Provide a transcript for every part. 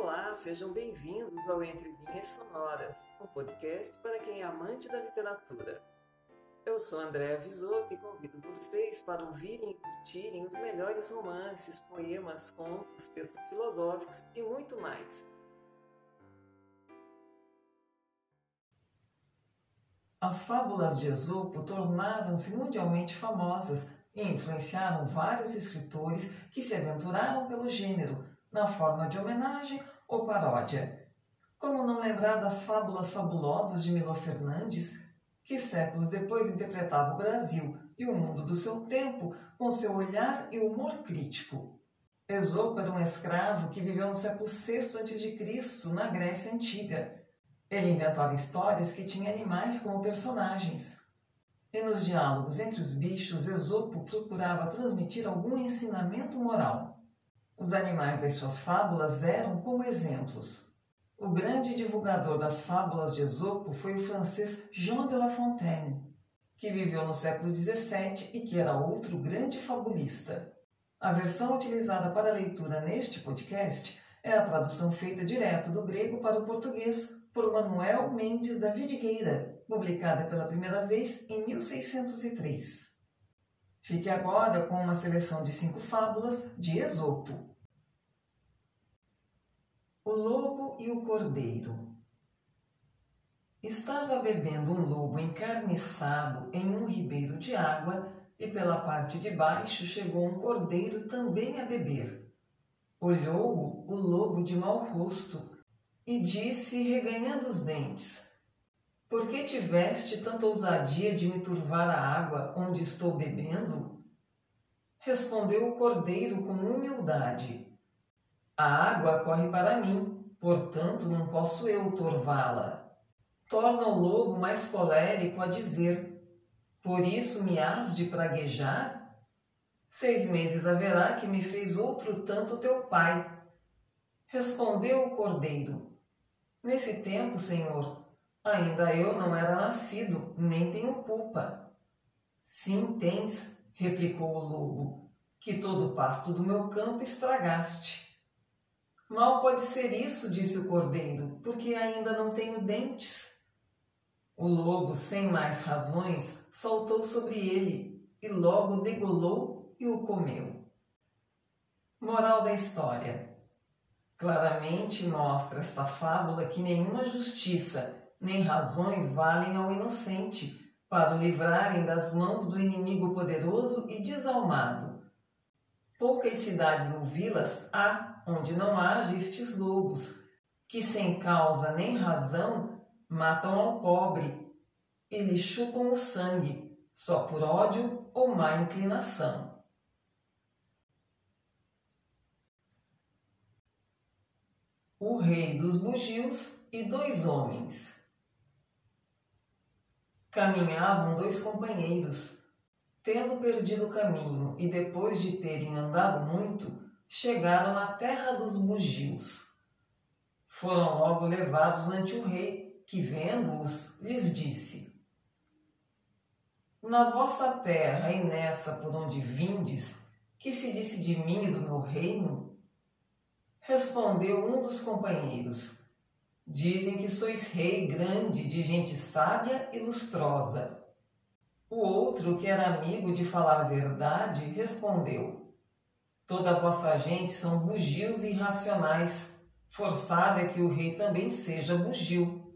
Olá, sejam bem-vindos ao Entre Linhas Sonoras, um podcast para quem é amante da literatura. Eu sou Andréa Visoto e convido vocês para ouvirem e curtirem os melhores romances, poemas, contos, textos filosóficos e muito mais. As fábulas de Esopo tornaram-se mundialmente famosas e influenciaram vários escritores que se aventuraram pelo gênero, na forma de homenagem ou paródia. Como não lembrar das fábulas fabulosas de Milo Fernandes, que séculos depois interpretava o Brasil e o mundo do seu tempo com seu olhar e humor crítico. Esopo era um escravo que viveu no século VI a.C., na Grécia Antiga. Ele inventava histórias que tinham animais como personagens. E nos diálogos entre os bichos, Esopo procurava transmitir algum ensinamento moral. Os animais das suas fábulas eram como exemplos. O grande divulgador das fábulas de Esopo foi o francês Jean de La Fontaine, que viveu no século XVII e que era outro grande fabulista. A versão utilizada para leitura neste podcast é a tradução feita direto do grego para o português por Manuel Mendes da Vidigueira, publicada pela primeira vez em 1603. Fique agora com uma seleção de cinco fábulas de Esopo. O Lobo e o Cordeiro Estava bebendo um lobo encarniçado em um ribeiro de água e pela parte de baixo chegou um cordeiro também a beber. Olhou-o o lobo de mau rosto e disse, reganhando os dentes, por que tiveste tanta ousadia de me turvar a água onde estou bebendo? Respondeu o cordeiro com humildade: A água corre para mim, portanto não posso eu turvá-la. Torna o lobo mais colérico a dizer: Por isso me has de praguejar? Seis meses haverá que me fez outro tanto teu pai. Respondeu o cordeiro: Nesse tempo, Senhor, Ainda eu não era nascido, nem tenho culpa. Sim, tens, replicou o lobo, que todo o pasto do meu campo estragaste. Mal pode ser isso, disse o cordeiro, porque ainda não tenho dentes. O lobo, sem mais razões, saltou sobre ele e logo degolou e o comeu. Moral da história: Claramente mostra esta fábula que nenhuma justiça nem razões valem ao inocente, para o livrarem das mãos do inimigo poderoso e desalmado. Poucas cidades ou vilas há onde não haja estes lobos, que sem causa nem razão matam ao pobre e lhe chupam o sangue, só por ódio ou má inclinação. O rei dos bugios e dois homens. Caminhavam dois companheiros. Tendo perdido o caminho e depois de terem andado muito, chegaram à terra dos bugios. Foram logo levados ante o rei, que, vendo-os, lhes disse: Na vossa terra e nessa por onde vindes, que se disse de mim e do meu reino? Respondeu um dos companheiros: Dizem que sois rei grande, de gente sábia e lustrosa. O outro, que era amigo de falar verdade, respondeu: Toda vossa gente são bugios irracionais. Forçado é que o rei também seja bugio.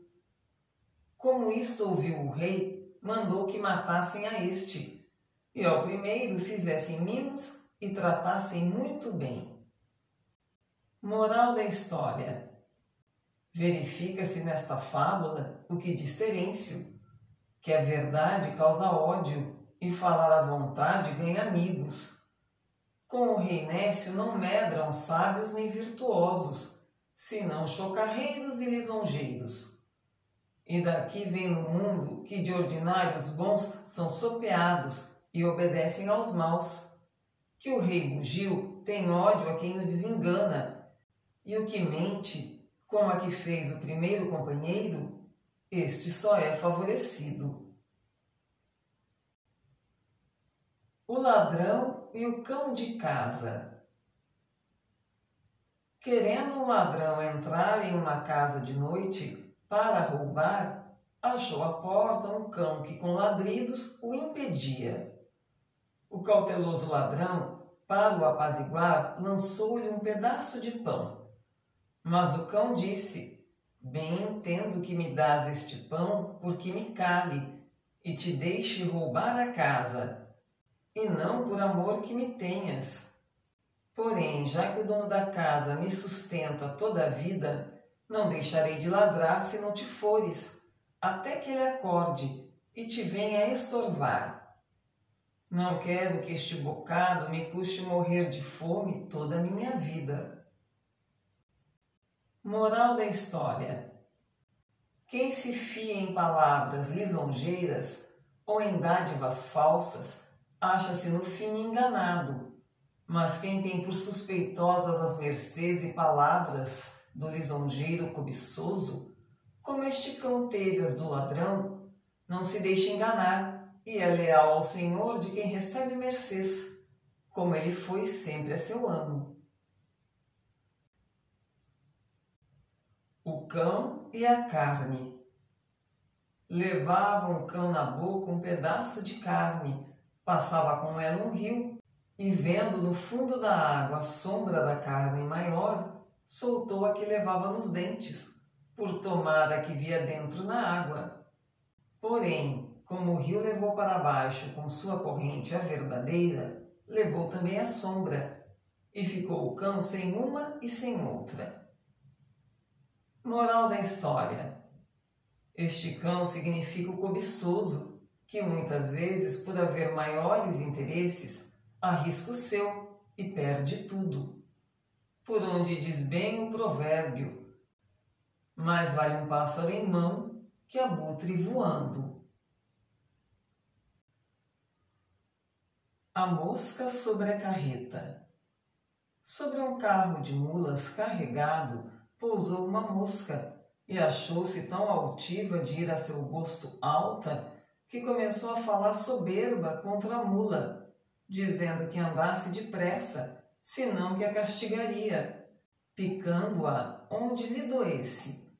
Como isto ouviu o rei, mandou que matassem a este, e ao primeiro fizessem mimos e tratassem muito bem. Moral da história: Verifica-se nesta fábula o que diz Terêncio, que a verdade causa ódio e falar à vontade ganha amigos. Com o rei Nécio não medram sábios nem virtuosos, senão chocarreiros e lisonjeiros. E daqui vem no mundo que de ordinário os bons são sopeados e obedecem aos maus. Que o rei bugio tem ódio a quem o desengana, e o que mente como a que fez o primeiro companheiro, este só é favorecido. O ladrão e o cão de casa. Querendo um ladrão entrar em uma casa de noite para roubar, achou à porta um cão que com ladridos o impedia. O cauteloso ladrão, para o apaziguar, lançou-lhe um pedaço de pão. Mas o cão disse: Bem entendo que me dás este pão porque me cale e te deixe roubar a casa, e não por amor que me tenhas. Porém, já que o dono da casa me sustenta toda a vida, não deixarei de ladrar se não te fores, até que ele acorde e te venha estorvar. Não quero que este bocado me custe morrer de fome toda a minha vida. Moral da história: Quem se fia em palavras lisonjeiras ou em dádivas falsas, acha-se no fim enganado mas quem tem por suspeitosas as mercês e palavras do lisonjeiro cobiçoso, como este cão teve as do ladrão, não se deixe enganar e é leal ao Senhor de quem recebe mercês, como ele foi sempre a seu amo. O cão e a carne. Levava um cão na boca um pedaço de carne, passava com ela um rio e vendo no fundo da água a sombra da carne maior, soltou a que levava nos dentes, por tomar a que via dentro na água. Porém, como o rio levou para baixo com sua corrente a verdadeira, levou também a sombra, e ficou o cão sem uma e sem outra. Moral da história: Este cão significa o cobiçoso, que muitas vezes, por haver maiores interesses, arrisca o seu e perde tudo. Por onde diz bem o provérbio: mais vale um pássaro em mão que abutre voando. A mosca sobre a carreta. Sobre um carro de mulas carregado pousou uma mosca e achou-se tão altiva de ir a seu gosto alta que começou a falar soberba contra a mula dizendo que andasse depressa, senão que a castigaria, picando-a onde lhe doesse.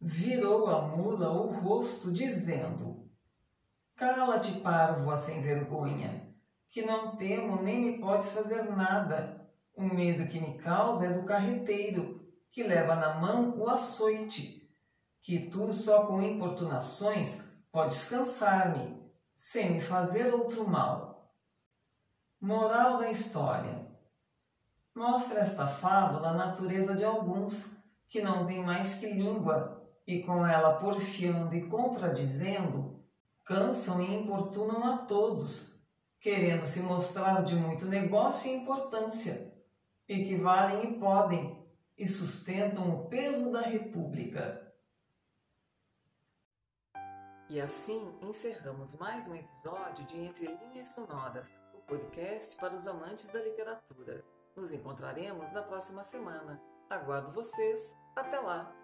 Virou a mula o rosto, dizendo: Cala-te, parvo, sem vergonha, que não temo nem me podes fazer nada. O medo que me causa é do carreteiro, que leva na mão o açoite, que tu só com importunações podes cansar-me, sem me fazer outro mal. Moral da história: Mostra esta fábula a natureza de alguns que não têm mais que língua e com ela porfiando e contradizendo, cansam e importunam a todos, querendo se mostrar de muito negócio e importância, e que valem e podem, e sustentam o peso da República. E assim encerramos mais um episódio de Entre Linhas Sonoras podcast para os amantes da literatura. Nos encontraremos na próxima semana. Aguardo vocês. Até lá!